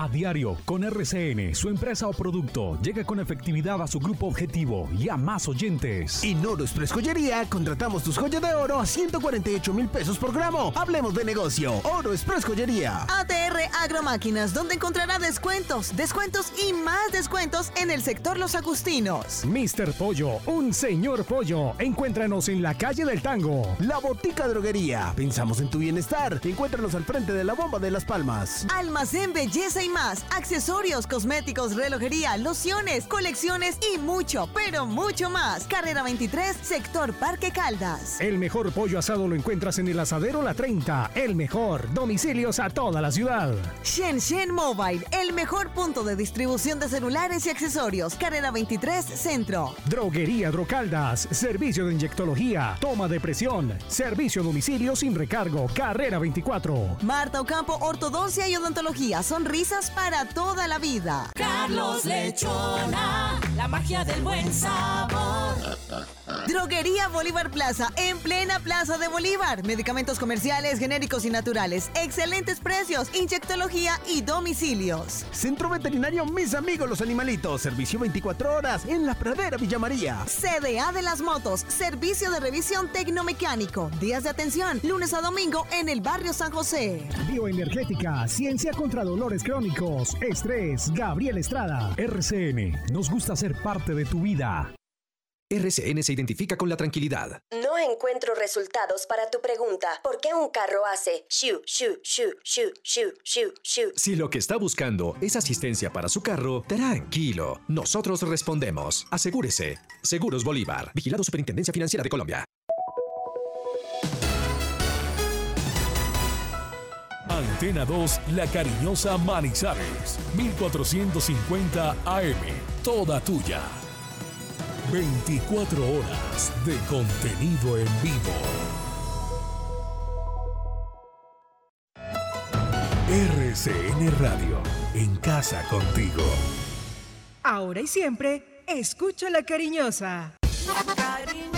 A diario, con RCN, su empresa o producto llega con efectividad a su grupo objetivo y a más oyentes. En Oro Express Joyería contratamos tus joyas de oro a 148 mil pesos por gramo. Hablemos de negocio. Oro Express Joyería. ATR Agromáquinas, donde encontrará descuentos, descuentos y más descuentos en el sector Los Agustinos. Mr. Pollo, un señor pollo. Encuéntranos en la calle del Tango. La Botica Droguería. Pensamos en tu bienestar. Encuéntranos al frente de la bomba de Las Palmas. Almacén Belleza y más. Accesorios, cosméticos, relojería, lociones, colecciones y mucho, pero mucho más. Carrera 23, sector Parque Caldas. El mejor pollo asado lo encuentras en el asadero La 30. El mejor. Domicilios a toda la ciudad. Shenzhen Mobile, el mejor punto de distribución de celulares y accesorios. Carrera 23, Centro. Droguería Drocaldas. Servicio de inyectología. Toma de presión. Servicio a domicilio sin recargo. Carrera 24. Marta Ocampo, ortodoncia y odontología. Sonrisas para toda la vida. Carlos Lechona, la magia del buen sabor. Droguería Bolívar Plaza, en plena Plaza de Bolívar. Medicamentos comerciales, genéricos y naturales. Excelentes precios, inyectología y domicilios. Centro Veterinario Mis Amigos los Animalitos. Servicio 24 horas en la Pradera Villa María. CDA de las Motos, servicio de revisión tecnomecánico. Días de atención, lunes a domingo en el barrio San José. Bioenergética, ciencia contra dolores crónicos, estrés, Gabriel Estrada. RCN, nos gusta ser parte de tu vida. RCN se identifica con la tranquilidad. No encuentro resultados para tu pregunta. ¿Por qué un carro hace shu, shu, shu, shu, shu, shu, shu? Si lo que está buscando es asistencia para su carro, tranquilo. Nosotros respondemos. Asegúrese. Seguros Bolívar. Vigilado Superintendencia Financiera de Colombia. Antena 2, La Cariñosa Manizales, 1450 AM, toda tuya. 24 horas de contenido en vivo. RCN Radio, en casa contigo. Ahora y siempre, escucho la cariñosa. La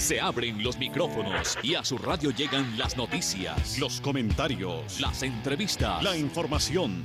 Se abren los micrófonos y a su radio llegan las noticias, los comentarios, las entrevistas, la información.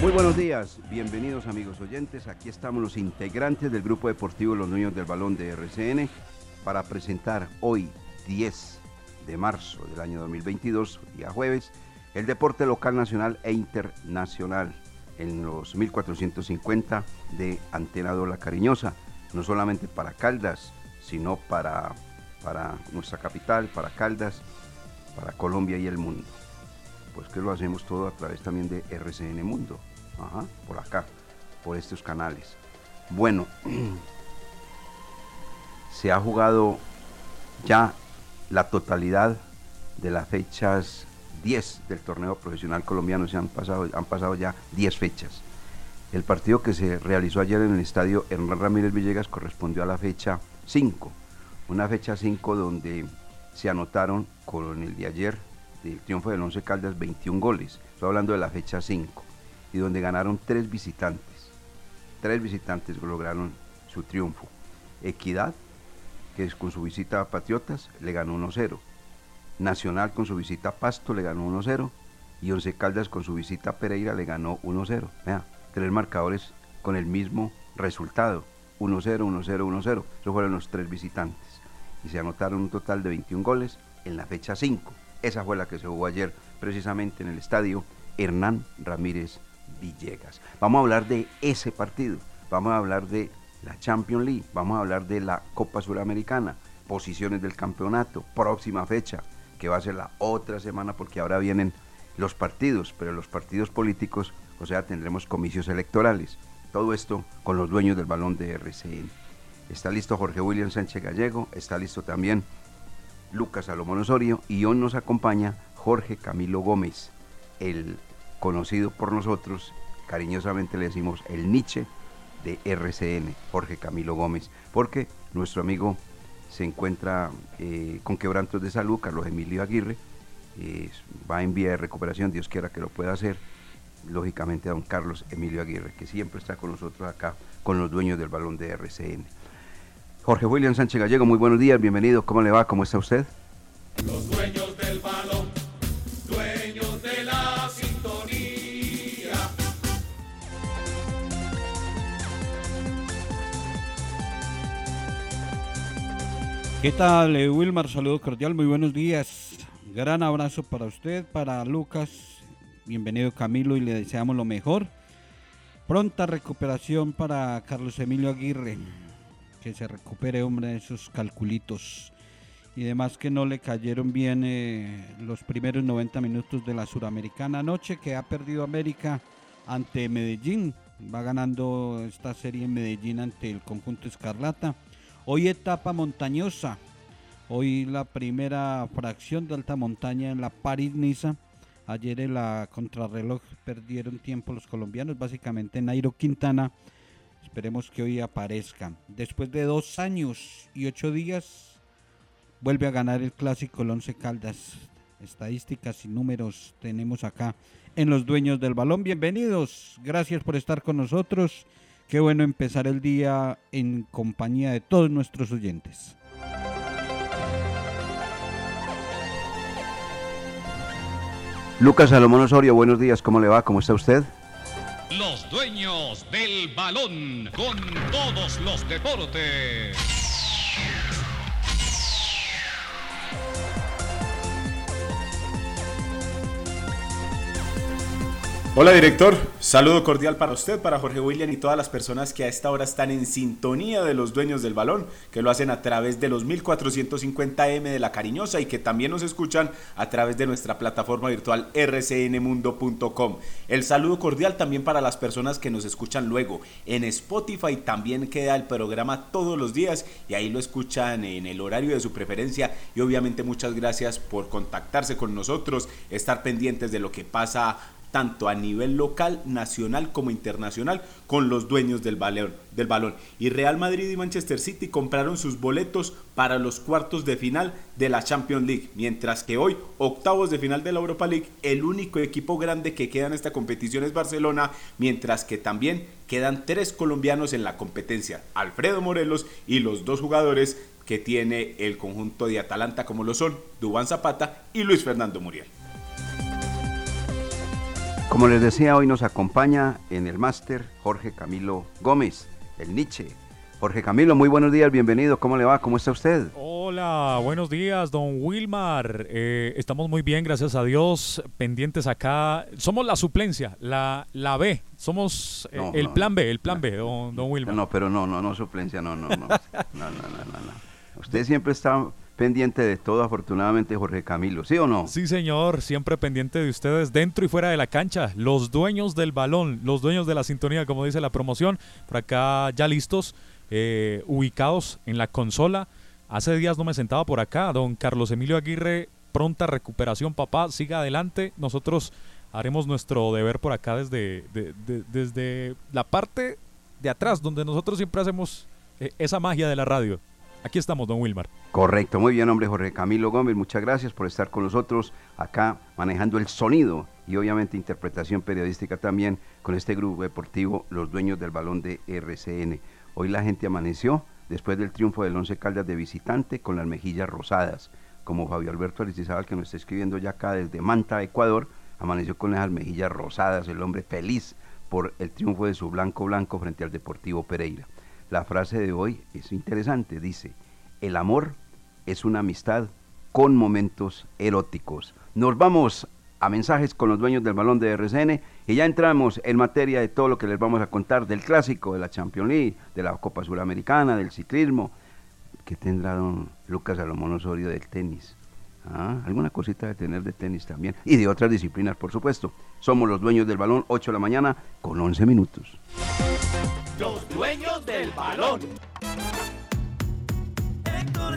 Muy buenos días, bienvenidos amigos oyentes. Aquí estamos los integrantes del Grupo Deportivo Los Niños del Balón de RCN para presentar hoy, 10 de marzo del año 2022, día jueves, el deporte local, nacional e internacional en los 1450 de Antena La Cariñosa, no solamente para Caldas, sino para, para nuestra capital, para Caldas, para Colombia y el mundo. Pues que lo hacemos todo a través también de RCN Mundo, por acá, por estos canales. Bueno, se ha jugado ya la totalidad de las fechas 10 del torneo profesional colombiano, se han pasado, han pasado ya 10 fechas. El partido que se realizó ayer en el estadio Hernán Ramírez Villegas correspondió a la fecha 5, una fecha 5 donde se anotaron con el de ayer del triunfo del Once Caldas 21 goles, estoy hablando de la fecha 5, y donde ganaron tres visitantes, tres visitantes lograron su triunfo. Equidad, que es con su visita a Patriotas, le ganó 1-0. Nacional con su visita a Pasto le ganó 1-0 y Once Caldas con su visita a Pereira le ganó 1-0. Vea, tres marcadores con el mismo resultado. 1-0, 1-0, 1-0. Esos fueron los tres visitantes. Y se anotaron un total de 21 goles en la fecha 5. Esa fue la que se jugó ayer precisamente en el estadio Hernán Ramírez Villegas. Vamos a hablar de ese partido. Vamos a hablar de la Champions League. Vamos a hablar de la Copa Suramericana. Posiciones del campeonato. Próxima fecha, que va a ser la otra semana porque ahora vienen los partidos, pero los partidos políticos, o sea, tendremos comicios electorales. Todo esto con los dueños del balón de RCN. Está listo Jorge William Sánchez Gallego, está listo también Lucas Salomón Osorio y hoy nos acompaña Jorge Camilo Gómez, el conocido por nosotros, cariñosamente le decimos el Nietzsche de RCN, Jorge Camilo Gómez, porque nuestro amigo se encuentra eh, con quebrantos de salud, Carlos Emilio Aguirre, va en vía de recuperación, Dios quiera que lo pueda hacer, lógicamente a don Carlos Emilio Aguirre, que siempre está con nosotros acá, con los dueños del balón de RCN. Jorge William Sánchez Gallego, muy buenos días, bienvenido, ¿cómo le va? ¿Cómo está usted? Los dueños del balón, dueños de la sintonía. ¿Qué tal, eh, Wilmar? Saludo cordial, muy buenos días. Gran abrazo para usted, para Lucas. Bienvenido Camilo y le deseamos lo mejor. Pronta recuperación para Carlos Emilio Aguirre. Que se recupere, hombre, de esos calculitos. Y demás que no le cayeron bien eh, los primeros 90 minutos de la Suramericana anoche, que ha perdido América ante Medellín. Va ganando esta serie en Medellín ante el conjunto Escarlata. Hoy etapa montañosa, Hoy la primera fracción de alta montaña en la París-Niza. Ayer en la contrarreloj perdieron tiempo los colombianos, básicamente Nairo Quintana. Esperemos que hoy aparezca. Después de dos años y ocho días, vuelve a ganar el clásico el Once Caldas. Estadísticas y números tenemos acá en los dueños del balón. Bienvenidos, gracias por estar con nosotros. Qué bueno empezar el día en compañía de todos nuestros oyentes. Lucas Salomón Osorio, buenos días, ¿cómo le va? ¿Cómo está usted? Los dueños del balón con todos los deportes. Hola director, saludo cordial para usted, para Jorge William y todas las personas que a esta hora están en sintonía de los dueños del balón, que lo hacen a través de los 1450M de La Cariñosa y que también nos escuchan a través de nuestra plataforma virtual rcnmundo.com. El saludo cordial también para las personas que nos escuchan luego. En Spotify también queda el programa todos los días y ahí lo escuchan en el horario de su preferencia y obviamente muchas gracias por contactarse con nosotros, estar pendientes de lo que pasa tanto a nivel local, nacional como internacional, con los dueños del balón, del balón. Y Real Madrid y Manchester City compraron sus boletos para los cuartos de final de la Champions League, mientras que hoy, octavos de final de la Europa League, el único equipo grande que queda en esta competición es Barcelona, mientras que también quedan tres colombianos en la competencia, Alfredo Morelos y los dos jugadores que tiene el conjunto de Atalanta como lo son Dubán Zapata y Luis Fernando Muriel. Como les decía, hoy nos acompaña en el máster Jorge Camilo Gómez, el Nietzsche. Jorge Camilo, muy buenos días, bienvenido. ¿Cómo le va? ¿Cómo está usted? Hola, buenos días, don Wilmar. Eh, estamos muy bien, gracias a Dios. Pendientes acá. Somos la suplencia, la, la B. Somos eh, el plan B, el plan B, don, don Wilmar. No, pero no, no, no suplencia, no, no, no. no, no, no, no. Usted siempre está pendiente de todo, afortunadamente, Jorge Camilo, ¿sí o no? Sí, señor, siempre pendiente de ustedes dentro y fuera de la cancha, los dueños del balón, los dueños de la sintonía, como dice la promoción, por acá ya listos, eh, ubicados en la consola. Hace días no me sentaba por acá, don Carlos Emilio Aguirre, pronta recuperación, papá, siga adelante, nosotros haremos nuestro deber por acá desde, desde la parte de atrás, donde nosotros siempre hacemos eh, esa magia de la radio. Aquí estamos, don Wilmar. Correcto, muy bien, hombre, Jorge Camilo Gómez, muchas gracias por estar con nosotros acá manejando el sonido y obviamente interpretación periodística también con este grupo deportivo, los dueños del balón de RCN. Hoy la gente amaneció después del triunfo del Once Caldas de visitante con las mejillas rosadas. como Fabio Alberto Aristizábal, que nos está escribiendo ya acá desde Manta, Ecuador, amaneció con las mejillas rosadas, el hombre feliz por el triunfo de su blanco blanco frente al Deportivo Pereira. La frase de hoy es interesante, dice, el amor es una amistad con momentos eróticos. Nos vamos a mensajes con los dueños del balón de RCN y ya entramos en materia de todo lo que les vamos a contar del clásico, de la Champions League, de la Copa Suramericana, del ciclismo, que tendrá don Lucas Salomón Osorio del tenis. Ah, alguna cosita de tener de tenis también y de otras disciplinas, por supuesto. Somos los dueños del balón, 8 de la mañana con 11 minutos. Los dueños del balón. Héctor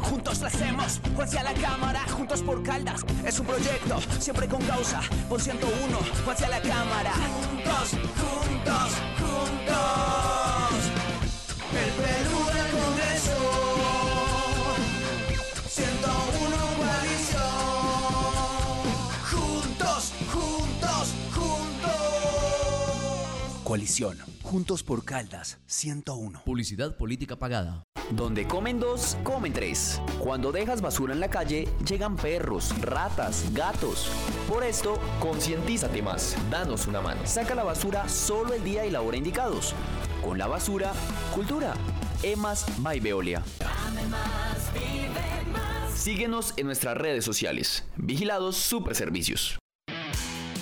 Juntos la hacemos. Juanse a la cámara, juntos por Caldas. Es un proyecto, siempre con causa. Por 101, Juanse a la cámara. Juntos, juntos, juntos. El Perú del Congreso. 101 coalición. Juntos, juntos, juntos. Coalición. Juntos por Caldas. 101. Publicidad política pagada. Donde comen dos, comen tres. Cuando dejas basura en la calle, llegan perros, ratas, gatos. Por esto, concientízate más. Danos una mano. Saca la basura solo el día y la hora indicados. Con la basura, cultura. Emas by Veolia. Síguenos en nuestras redes sociales. Vigilados Super Servicios.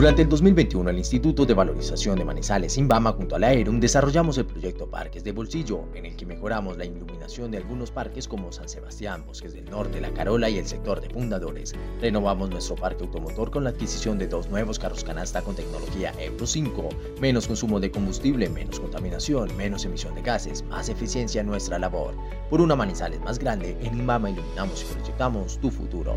Durante el 2021, el Instituto de Valorización de Manizales, Inbama, junto a la AERUM, desarrollamos el proyecto Parques de Bolsillo, en el que mejoramos la iluminación de algunos parques como San Sebastián, Bosques del Norte, La Carola y el sector de fundadores. Renovamos nuestro parque automotor con la adquisición de dos nuevos carros canasta con tecnología Euro 5, menos consumo de combustible, menos contaminación, menos emisión de gases, más eficiencia en nuestra labor. Por una Manizales más grande, en Inbama iluminamos y proyectamos tu futuro.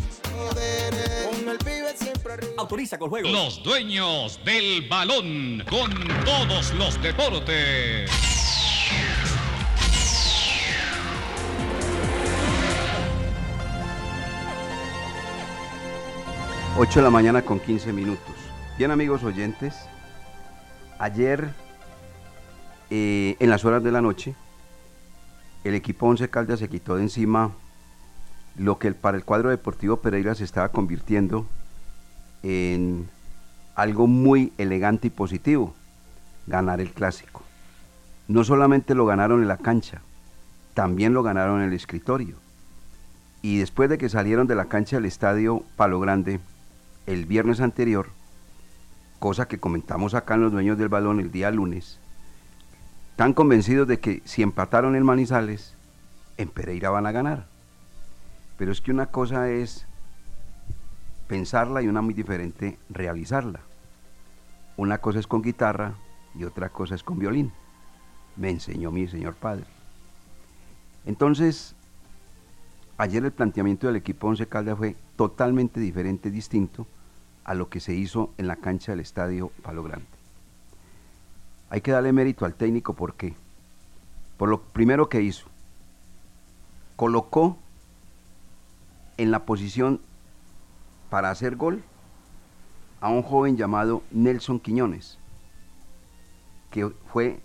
Codere, con el pibe siempre arriba. Autoriza con juegos. Los dueños del balón con todos los deportes. 8 de la mañana con 15 minutos. Bien amigos oyentes, ayer eh, en las horas de la noche el equipo Once Caldas se quitó de encima lo que para el cuadro deportivo Pereira se estaba convirtiendo en algo muy elegante y positivo, ganar el clásico. No solamente lo ganaron en la cancha, también lo ganaron en el escritorio. Y después de que salieron de la cancha del estadio Palo Grande el viernes anterior, cosa que comentamos acá en los dueños del balón el día lunes, tan convencidos de que si empataron en Manizales, en Pereira van a ganar. Pero es que una cosa es pensarla y una muy diferente realizarla. Una cosa es con guitarra y otra cosa es con violín. Me enseñó mi señor padre. Entonces, ayer el planteamiento del equipo Once Caldas fue totalmente diferente, distinto a lo que se hizo en la cancha del estadio Palo Grande. Hay que darle mérito al técnico porque, por lo primero que hizo, colocó en la posición para hacer gol a un joven llamado Nelson Quiñones, que fue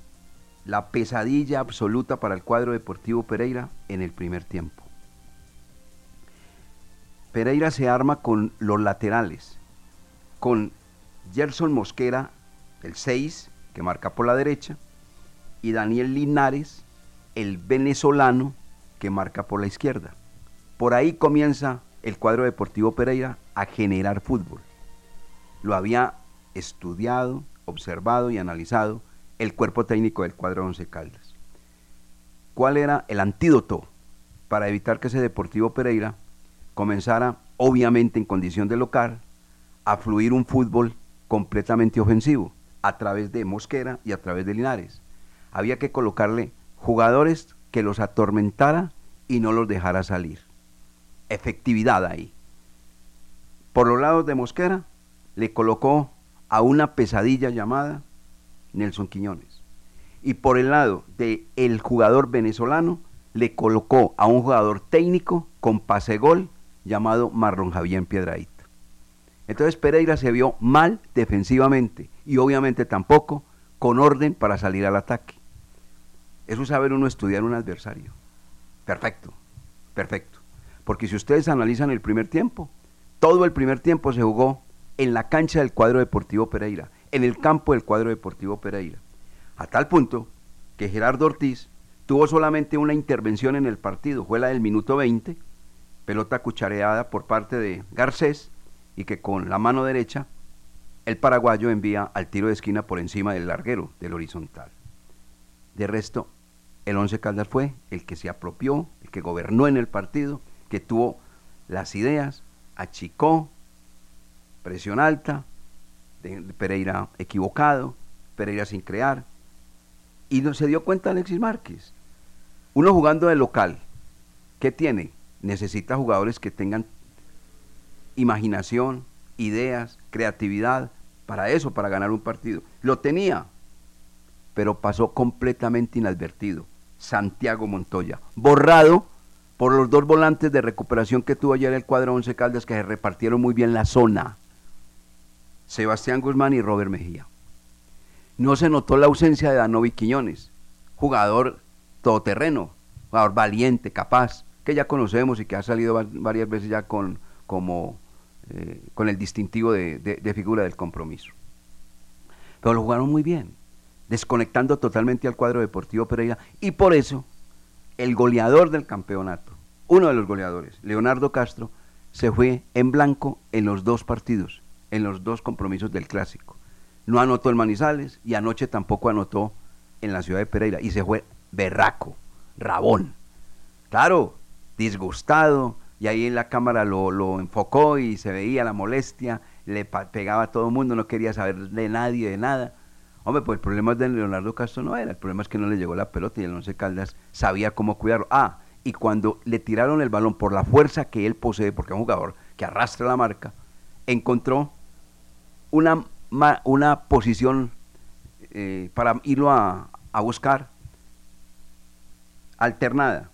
la pesadilla absoluta para el cuadro deportivo Pereira en el primer tiempo. Pereira se arma con los laterales, con Gerson Mosquera, el 6, que marca por la derecha, y Daniel Linares, el venezolano, que marca por la izquierda. Por ahí comienza el cuadro deportivo Pereira a generar fútbol. Lo había estudiado, observado y analizado el cuerpo técnico del cuadro Once Caldas. ¿Cuál era el antídoto para evitar que ese Deportivo Pereira comenzara, obviamente en condición de local, a fluir un fútbol completamente ofensivo a través de Mosquera y a través de Linares? Había que colocarle jugadores que los atormentara y no los dejara salir. Efectividad ahí. Por los lados de Mosquera le colocó a una pesadilla llamada Nelson Quiñones. Y por el lado del el jugador venezolano, le colocó a un jugador técnico con pase gol llamado Marlon Javier Piedraíta. Entonces Pereira se vio mal defensivamente y obviamente tampoco con orden para salir al ataque. Eso es saber uno estudiar un adversario. Perfecto, perfecto. Porque si ustedes analizan el primer tiempo, todo el primer tiempo se jugó en la cancha del cuadro deportivo Pereira en el campo del cuadro deportivo Pereira. A tal punto que Gerardo Ortiz tuvo solamente una intervención en el partido, fue la del minuto 20, pelota cuchareada por parte de Garcés y que con la mano derecha el paraguayo envía al tiro de esquina por encima del larguero, del horizontal. De resto, el Once Caldas fue el que se apropió, el que gobernó en el partido, que tuvo las ideas, achicó, presión alta, Pereira equivocado, Pereira sin crear. Y no, se dio cuenta Alexis Márquez. Uno jugando de local, ¿qué tiene? Necesita jugadores que tengan imaginación, ideas, creatividad, para eso, para ganar un partido. Lo tenía, pero pasó completamente inadvertido. Santiago Montoya, borrado por los dos volantes de recuperación que tuvo ayer el cuadro Once Caldas que se repartieron muy bien la zona. Sebastián Guzmán y Robert Mejía. No se notó la ausencia de Danovi Quiñones, jugador todoterreno, jugador valiente, capaz, que ya conocemos y que ha salido varias veces ya con, eh, con el distintivo de, de figura del compromiso. Pero lo jugaron muy bien, desconectando totalmente al cuadro deportivo Pereira y por eso el goleador del campeonato, uno de los goleadores, Leonardo Castro, se fue en blanco en los dos partidos en los dos compromisos del clásico. No anotó el Manizales y anoche tampoco anotó en la ciudad de Pereira y se fue berraco, rabón. Claro, disgustado y ahí en la cámara lo, enfocó y se veía la molestia, le pegaba a todo el mundo, no quería saber de nadie, de nada. Hombre, pues el problema de Leonardo Castro no era, el problema es que no le llegó la pelota y el Once Caldas sabía cómo cuidarlo. Ah, y cuando le tiraron el balón por la fuerza que él posee, porque es un jugador que arrastra la marca, encontró una, una posición eh, para irlo a, buscar alternada.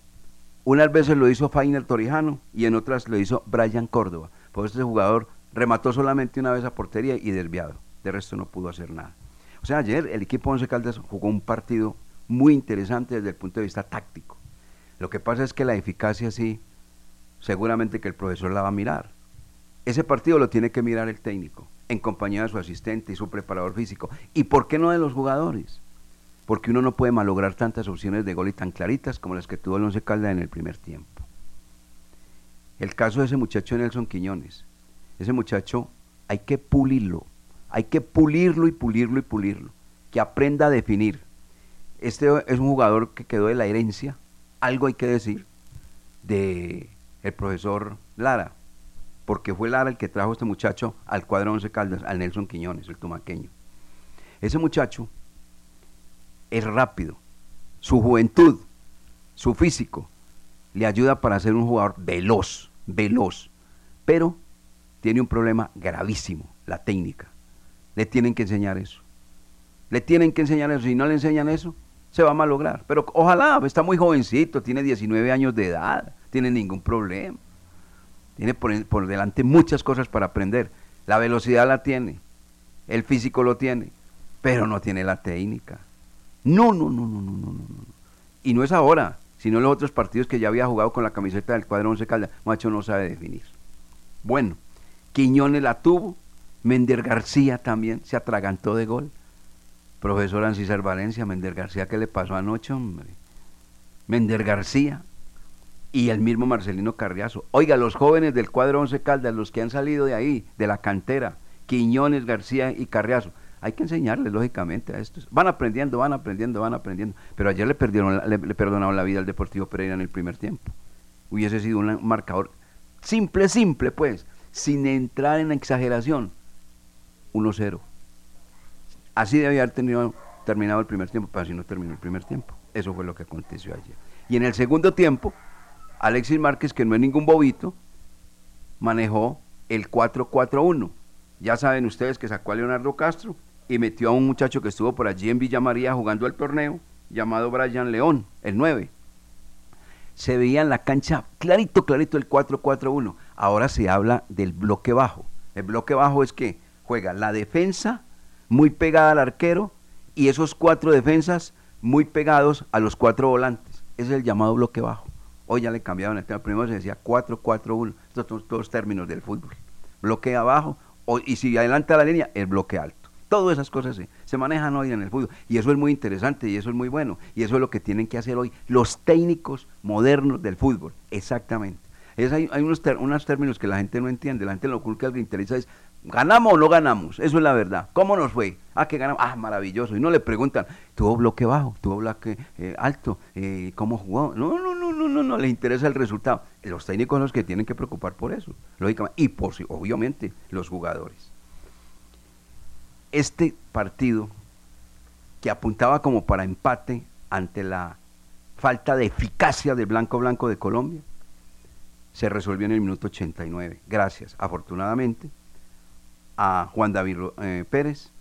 Unas veces lo hizo Fainer Torijano y en otras lo hizo Brian Córdoba. Por eso ese jugador remató solamente una vez a portería y desviado. De resto no pudo hacer nada. O sea, ayer el equipo Once Caldas jugó un partido muy interesante desde el punto de vista táctico. Lo que pasa es que la eficacia sí, seguramente que el profesor la va a mirar. Ese partido lo tiene que mirar el técnico en compañía de su asistente y su preparador físico. ¿Y por qué no de los jugadores? porque uno no puede malograr tantas opciones de gol y tan claritas como las que tuvo el Once Caldas en el primer tiempo. El caso de ese muchacho Nelson Quiñones. Ese muchacho hay que pulirlo, hay que pulirlo y pulirlo y pulirlo, que aprenda a definir. Este es un jugador que quedó de la herencia, algo hay que decir, de el profesor Lara, porque fue Lara el que trajo a este muchacho al cuadro Once Caldas, al Nelson Quiñones, el tumaqueño. Ese muchacho es rápido, su juventud, su físico, le ayuda para ser un jugador veloz, veloz, pero tiene un problema gravísimo, la técnica. Le tienen que enseñar eso. Le tienen que enseñar eso. Si no le enseñan eso, se va a malograr. Pero ojalá, está muy jovencito, tiene 19 años de edad, tiene ningún problema. Tiene por, por delante muchas cosas para aprender. La velocidad la tiene, el físico lo tiene, pero no tiene la técnica. No, no, no, no, no, no, no. Y no es ahora, sino en los otros partidos que ya había jugado con la camiseta del cuadro 11 Caldas. Macho no sabe definir. Bueno, Quiñones la tuvo, Mender García también se atragantó de gol. Profesor Ancísar Valencia, Mender García, ¿qué le pasó anoche, hombre? Mender García y el mismo Marcelino Carriazo. Oiga, los jóvenes del cuadro 11 Caldas, los que han salido de ahí, de la cantera, Quiñones, García y Carriazo, hay que enseñarles, lógicamente, a estos. Van aprendiendo, van aprendiendo, van aprendiendo. Pero ayer le, perdieron, le, le perdonaron la vida al Deportivo Pereira en el primer tiempo. Hubiese sido un marcador simple, simple, pues, sin entrar en exageración. 1-0. Así debía haber terminado el primer tiempo, pero así no terminó el primer tiempo. Eso fue lo que aconteció ayer. Y en el segundo tiempo, Alexis Márquez, que no es ningún bobito, manejó el 4-4-1. Ya saben ustedes que sacó a Leonardo Castro y metió a un muchacho que estuvo por allí en Villa María jugando el torneo, llamado Brian León, el 9. Se veía en la cancha clarito, clarito el 4-4-1. Ahora se habla del bloque bajo. El bloque bajo es que juega la defensa muy pegada al arquero y esos cuatro defensas muy pegados a los cuatro volantes. Ese es el llamado bloque bajo. Hoy ya le cambiaron el tema. Primero se decía 4-4-1. Estos son todos términos del fútbol. Bloque abajo y si adelanta la línea, el bloque alto. Todas esas cosas se, manejan hoy en el fútbol. Y eso es muy interesante y eso es muy bueno. Y eso es lo que tienen que hacer hoy los técnicos modernos del fútbol. Exactamente. Es, hay, hay unos, unos, términos que la gente no entiende. La gente lo que le interesa es, ¿ganamos o no ganamos? Eso es la verdad. ¿Cómo nos fue? Ah, que ganamos. Ah, maravilloso. Y no le preguntan, ¿tuvo bloque bajo? ¿Tuvo bloque eh, alto? Eh, ¿Cómo jugó? No, no, no, no, no, no, le interesa el resultado. Los técnicos son los que tienen que preocupar por eso, lógicamente. Y por, obviamente los jugadores este partido que apuntaba como para empate ante la falta de eficacia del Blanco Blanco de Colombia, se resolvió en el minuto 89. Gracias, afortunadamente, a Juan David eh, Pérez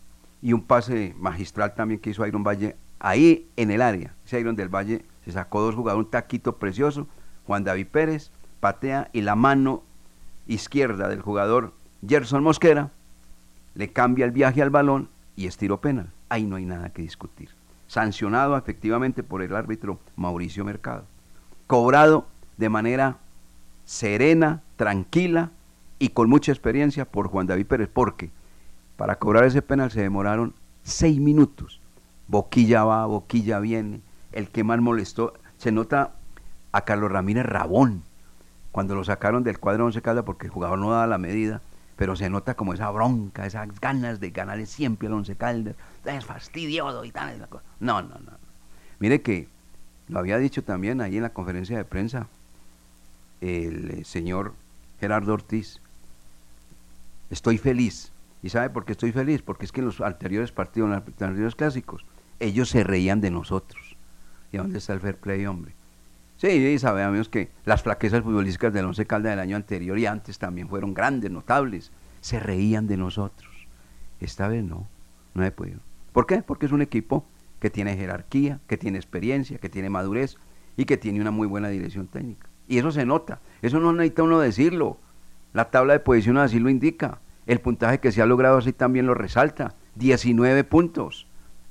y un pase magistral también que hizo Iron Valle ahí en el área. Ese Iron del Valle se sacó dos jugadores, un taquito precioso. Juan David Pérez patea y la mano izquierda del jugador Gerson Mosquera le cambia el viaje al balón y es tiro penal. Ahí no hay nada que discutir. Sancionado efectivamente por el árbitro Mauricio Mercado. Cobrado de manera serena, tranquila y con mucha experiencia por Juan David Pérez, porque para cobrar ese penal se demoraron seis minutos. Boquilla va, boquilla viene. El que más molestó, se nota a Carlos Ramírez Rabón, cuando lo sacaron del cuadro 11 Caldas porque el jugador no daba la medida pero se nota como esa bronca, esas ganas de ganarle siempre al Once Caldas, es fastidioso y tal. No, no, no. Mire que lo había dicho también ahí en la conferencia de prensa el eh, señor Gerardo Ortiz. Estoy feliz. ¿Y sabe por qué estoy feliz? Porque es que en los anteriores partidos, en los anteriores clásicos, ellos se reían de nosotros. ¿Y dónde está el fair play, hombre? Sí, sabemos que las flaquezas futbolísticas del Once Caldas del año anterior y antes también fueron grandes, notables. Se reían de nosotros. Esta vez no, no he podido. ¿Por qué? Porque es un equipo que tiene jerarquía, que tiene experiencia, que tiene madurez y que tiene una muy buena dirección técnica. Y eso se nota, eso no necesita uno decirlo. La tabla de posición así lo indica. El puntaje que se ha logrado así también lo resalta. 19 puntos.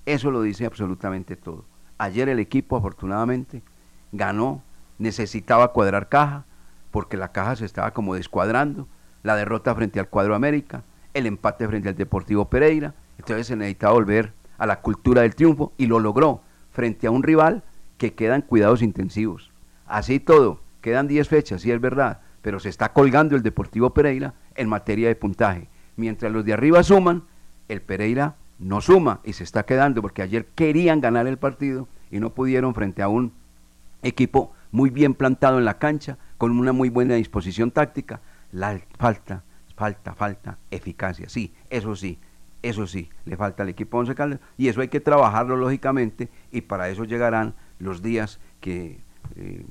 Eso lo dice absolutamente todo. Ayer el equipo, afortunadamente, ganó, necesitaba cuadrar caja, porque la caja se estaba como descuadrando, la derrota frente al cuadro América, el empate frente al Deportivo Pereira, entonces se necesitaba volver a la cultura del triunfo y lo logró frente a un rival que queda en cuidados intensivos. Así todo, quedan 10 fechas, sí es verdad, pero se está colgando el Deportivo Pereira en materia de puntaje. Mientras los de arriba suman, el Pereira no suma y se está quedando porque ayer querían ganar el partido y no pudieron frente a un equipo muy bien plantado en la cancha, con una muy buena disposición táctica. La falta, falta, falta eficacia. Sí, eso sí, eso sí, le falta al equipo Once Caldas y eso hay que trabajarlo lógicamente y para eso llegarán los días que eh,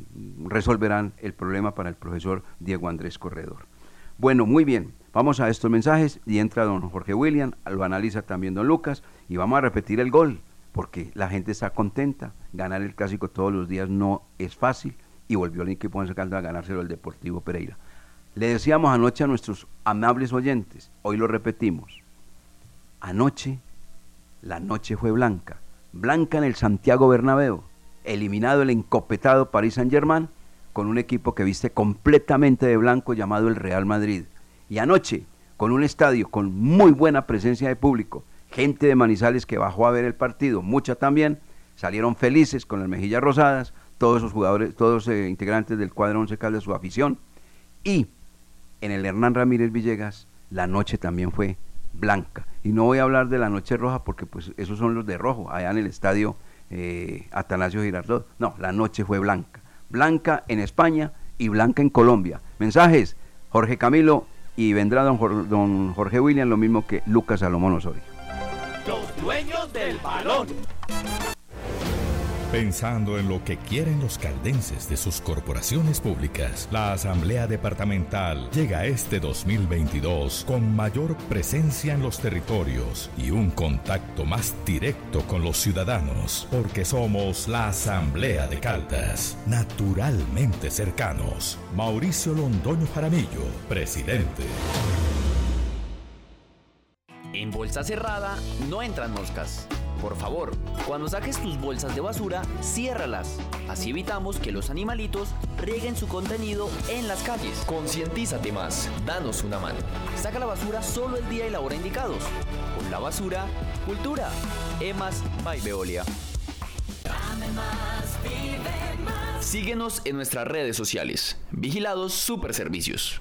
resolverán el problema para el profesor Diego Andrés Corredor. Bueno, muy bien, vamos a estos mensajes y entra don Jorge William, lo analiza también don Lucas y vamos a repetir el gol porque la gente está contenta, ganar el clásico todos los días no es fácil y volvió el equipo Once Caldas a ganárselo el Deportivo Pereira. Le decíamos anoche a nuestros amables oyentes, hoy lo repetimos, anoche la noche fue blanca, blanca en el Santiago Bernabéu, eliminado el encopetado Paris Saint-Germain con un equipo que viste completamente de blanco llamado el Real Madrid. Y anoche, con un estadio con muy buena presencia de público, gente de Manizales que bajó a ver el partido, mucha también, salieron felices con las mejillas rosadas, todos esos jugadores, todos eh, integrantes del cuadro once de su afición. Y en el Hernán Ramírez Villegas, la noche también fue blanca. Y no voy a hablar de la noche roja porque pues esos son los de rojo, allá en el estadio eh, Atanasio Girardot. No, la noche fue blanca. Blanca en España y blanca en Colombia. Mensajes, Jorge Camilo y vendrá don, don Jorge William, lo mismo que Lucas Salomón Osorio. Los dueños del balón. Pensando en lo que quieren los caldenses de sus corporaciones públicas, la Asamblea Departamental llega este 2022 con mayor presencia en los territorios y un contacto más directo con los ciudadanos, porque somos la Asamblea de Caldas, naturalmente cercanos. Mauricio Londoño Jaramillo, presidente. En bolsa cerrada no entran moscas. Por favor, cuando saques tus bolsas de basura, ciérralas. Así evitamos que los animalitos rieguen su contenido en las calles. Concientízate más, danos una mano. Saca la basura solo el día y la hora indicados. Con la basura, cultura. Emas by Veolia. Síguenos en nuestras redes sociales. Vigilados Super Servicios.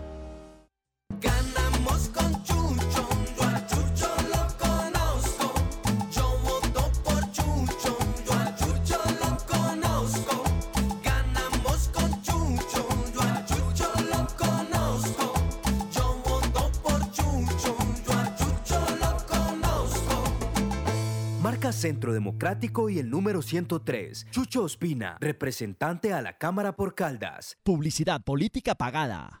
Centro Democrático y el número 103. Chucho Ospina, representante a la Cámara por Caldas. Publicidad política pagada.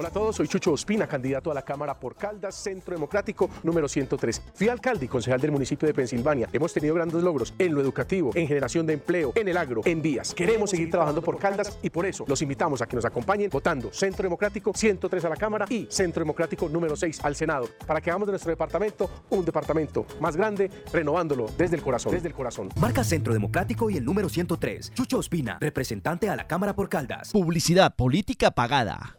Hola a todos, soy Chucho Ospina, candidato a la Cámara por Caldas, Centro Democrático número 103. Fui alcalde y concejal del municipio de Pensilvania. Hemos tenido grandes logros en lo educativo, en generación de empleo, en el agro, en vías. Queremos seguir trabajando por Caldas y por eso los invitamos a que nos acompañen votando Centro Democrático 103 a la Cámara y Centro Democrático número 6 al Senado, para que hagamos de nuestro departamento un departamento más grande, renovándolo desde el corazón. Desde el corazón. Marca Centro Democrático y el número 103. Chucho Ospina, representante a la Cámara por Caldas. Publicidad política pagada.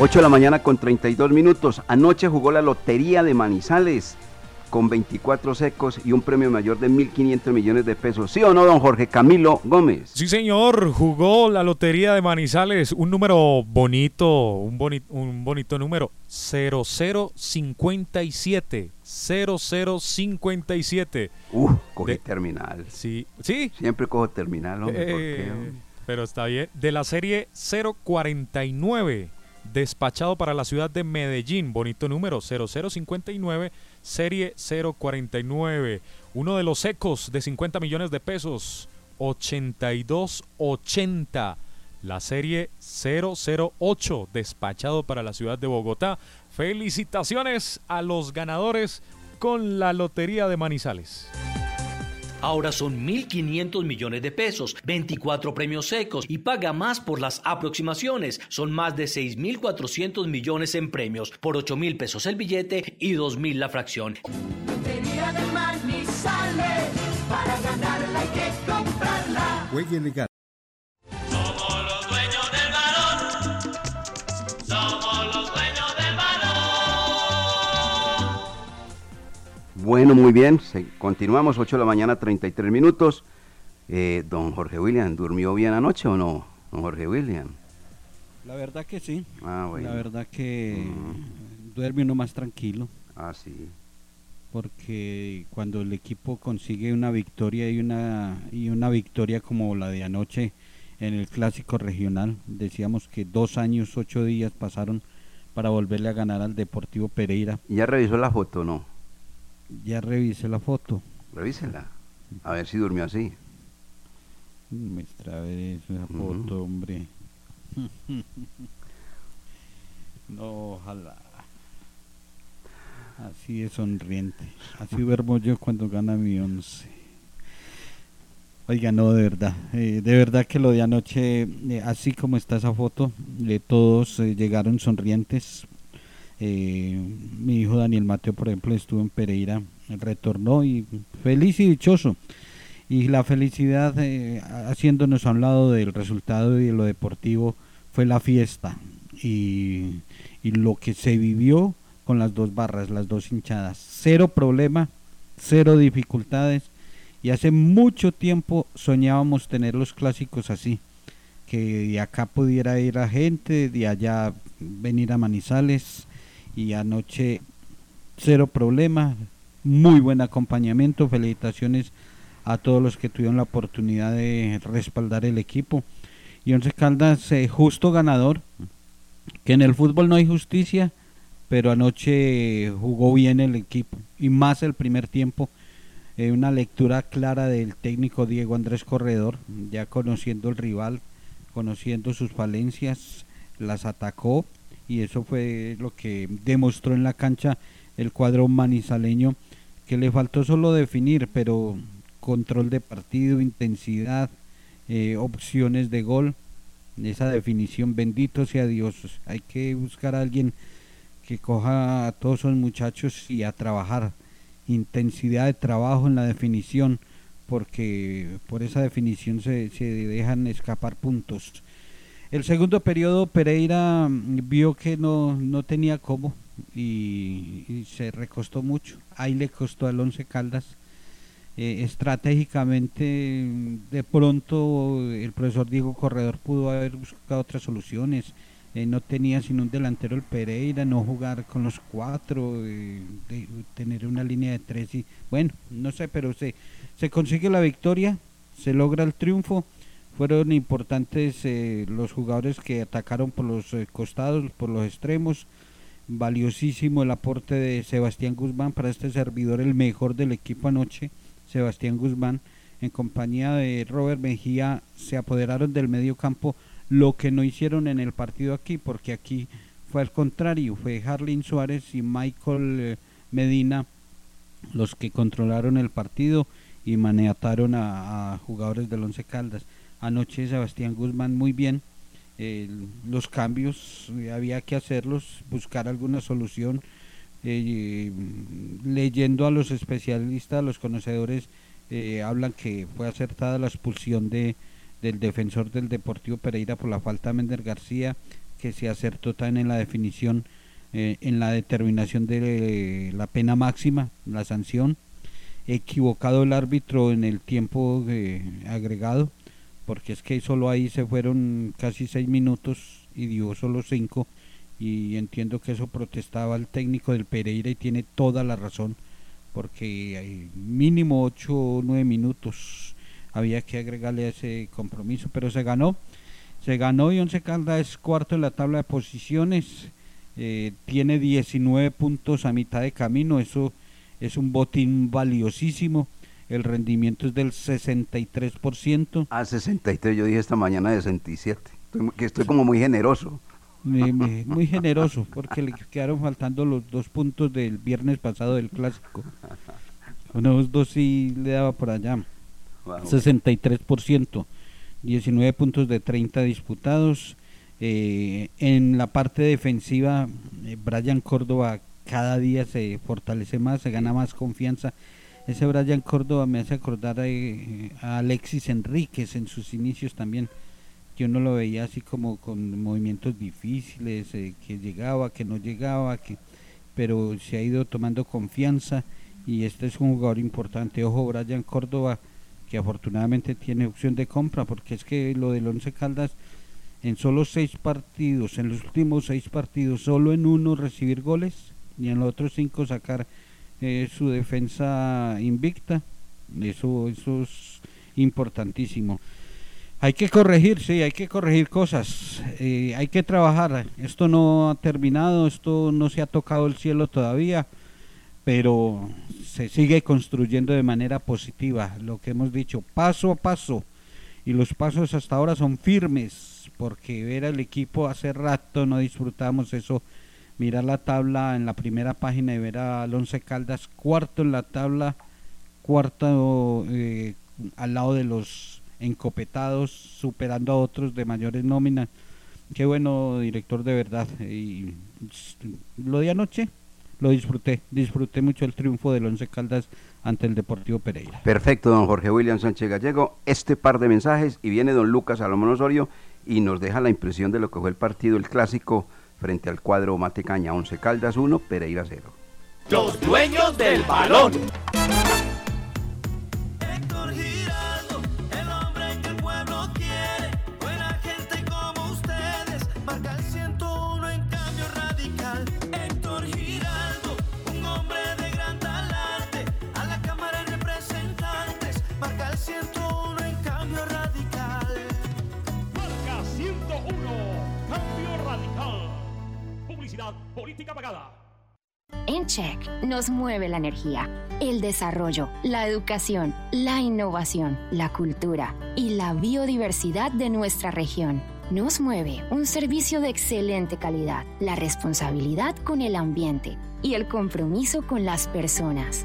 8 de la mañana con 32 minutos. Anoche jugó la Lotería de Manizales con 24 secos y un premio mayor de 1.500 millones de pesos. ¿Sí o no, don Jorge Camilo Gómez? Sí, señor, jugó la Lotería de Manizales, un número bonito, un, boni- un bonito número, 0057. 0057. Uf, cogí De- terminal. Sí, sí. Siempre cojo terminal, hombre. ¿por qué, Eh, hombre? pero está bien. De la serie 049, despachado para la ciudad de Medellín. Bonito número, 0059, serie 049. Uno de los ecos de 50 millones de pesos, 8280. La serie 008, despachado para la ciudad de Bogotá. Felicitaciones a los ganadores con la Lotería de Manizales. Ahora son 1.500 millones de pesos, 24 premios secos y paga más por las aproximaciones. Son más de 6.400 millones en premios, por 8.000 pesos el billete y 2.000 la fracción. Lotería de Bueno, muy bien. se- continuamos, 8 de la mañana, 33 minutos. Eh, don Jorge William, ¿durmió bien anoche o no? Don Jorge William. La verdad que sí. Ah, bueno. La verdad que duerme uno más tranquilo. Ah, sí. Porque cuando el equipo consigue una victoria y una y una victoria como la de anoche en el clásico regional, decíamos que dos años ocho días pasaron para volverle a ganar al Deportivo Pereira. ¿Ya revisó la foto o no? Ya revisé la foto. Revísela. A ver si durmió así. Ver eso, esa foto, hombre. no, ojalá. Así de sonriente. Así duermo yo cuando gana mi once. Oiga, no, de verdad. eh, de verdad que lo de anoche, eh, así como está esa foto, eh, todos eh, llegaron sonrientes. Eh, mi hijo Daniel Mateo, por ejemplo, estuvo en Pereira, retornó y feliz y dichoso. Y la felicidad, eh, haciéndonos a un lado del resultado y de lo deportivo, fue la fiesta. Y, y lo que se vivió con las dos barras, las dos hinchadas. Cero problema, cero dificultades. Y hace mucho tiempo soñábamos tener los clásicos así. Que de acá pudiera ir a gente, de allá venir a Manizales. Y anoche cero problema, muy buen acompañamiento, felicitaciones a todos los que tuvieron la oportunidad de respaldar el equipo. Y Once Caldas, eh, justo ganador, que en el fútbol no hay justicia, pero anoche jugó bien el equipo y más el primer tiempo. Eh, una lectura clara del técnico Diego Andrés Corredor, ya conociendo el rival, conociendo sus falencias, las atacó y eso fue lo que demostró en la cancha el cuadro manizaleño, que le faltó solo definir, pero control de partido, intensidad, eh, opciones de gol, esa definición, bendito sea Dios, hay que buscar a alguien que coja a todos esos muchachos y a trabajar, intensidad de trabajo en la definición, porque por esa definición se, se dejan escapar puntos. El segundo periodo Pereira vio que no, no tenía cómo y, se recostó mucho. Ahí le costó al Once Caldas. Eh, estratégicamente, de pronto el profesor Diego Corredor pudo haber buscado otras soluciones. Eh, no tenía sino un delantero el Pereira, no jugar con los cuatro, eh, tener una línea de tres y bueno, no sé, pero se, se consigue la victoria, se logra el triunfo. Fueron importantes eh, los jugadores que atacaron por los eh, costados, por los extremos. Valiosísimo el aporte de Sebastián Guzmán para este servidor, el mejor del equipo anoche. Sebastián Guzmán, en compañía de Robert Mejía, se apoderaron del medio campo, lo que no hicieron en el partido aquí, porque aquí fue al contrario, fue Harlin Suárez y Michael eh, Medina los que controlaron el partido y maniataron a, a jugadores del Once Caldas. Anoche Sebastián Guzmán muy bien, eh, los cambios eh, había que hacerlos, buscar alguna solución. eh, leyendo a los especialistas, a los conocedores, hablan que fue acertada la expulsión de del defensor del Deportivo Pereira por la falta de Mender García, que se acertó también en la definición, en la determinación de la pena máxima, la sanción. Equivocado el árbitro en el tiempo agregado, porque es que solo ahí se fueron casi seis minutos y dio solo cinco y entiendo que eso protestaba el técnico del Pereira y tiene toda la razón porque hay mínimo ocho o nueve minutos había que agregarle a ese compromiso pero se ganó se ganó y Once Caldas es cuarto en la tabla de posiciones eh, tiene 19 puntos a mitad de camino eso es un botín valiosísimo el rendimiento es del 63%. Ah, 63, yo dije esta mañana 67. Estoy, que estoy como muy generoso. Muy generoso, porque le quedaron faltando los dos puntos del viernes pasado del clásico. Unos dos sí le daba por allá. Wow. 63%, 19 puntos de 30 disputados. Eh, en la parte defensiva, eh, Brian Córdoba cada día se fortalece más, se gana más confianza. Ese Brian Córdoba me hace acordar eh, a Alexis Enríquez en sus inicios también que uno lo veía así como con movimientos difíciles, eh, que llegaba, que no llegaba, que pero se ha ido tomando confianza y este es un jugador importante. Ojo, Brian Córdoba, que afortunadamente tiene opción de compra, porque es que lo del Once Caldas, en solo seis partidos, en los últimos seis partidos, solo en uno recibir goles y en los otros cinco sacar eh, su defensa invicta. Eso, eso es importantísimo. Hay que corregir, sí, hay que corregir cosas, eh, hay que trabajar. Esto no ha terminado, esto no se ha tocado el cielo todavía, pero se sigue construyendo de manera positiva. Lo que hemos dicho, paso a paso, y los pasos hasta ahora son firmes, porque ver al equipo hace rato no disfrutamos eso. Mirar la tabla en la primera página y ver al Once Caldas cuarto en la tabla, cuarto eh, al lado de los encopetados, superando a otros de mayores nóminas. Qué bueno, director, de verdad. Y lo de anoche lo disfruté, disfruté mucho el triunfo del Once Caldas ante el Deportivo Pereira. Perfecto, don Jorge William Sánchez Gallego. Este par de mensajes y viene don Lucas Salomón Osorio y nos deja la impresión de lo que fue el partido, el clásico, frente al cuadro Matecaña 11 Caldas 1, Pereira 0. Los dueños del balón. Política pagada. En Check nos mueve la energía, el desarrollo, la educación, la innovación, la cultura y la biodiversidad de nuestra región. Nos mueve un servicio de excelente calidad, la responsabilidad con el ambiente y el compromiso con las personas.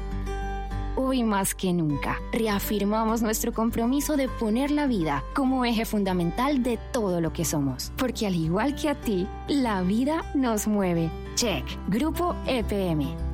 Hoy más que nunca, reafirmamos nuestro compromiso de poner la vida como eje fundamental de todo lo que somos, porque al igual que a ti, la vida nos mueve. Check, Grupo EPM.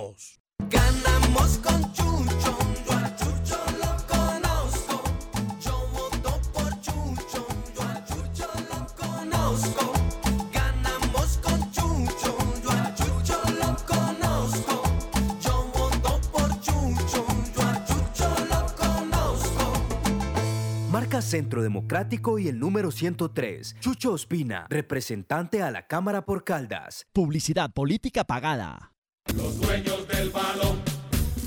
0662. Ganamos con Chucho, yo a Chucho lo conozco. Yo voto por Chucho, yo a Chucho lo conozco. Ganamos con Chucho, yo a Chucho lo conozco. Yo voto por Chucho, yo a Chucho lo conozco. Marca Centro Democrático y el número 103. Chucho Ospina, representante a la Cámara por Caldas. Publicidad política pagada. Los dueños del balón,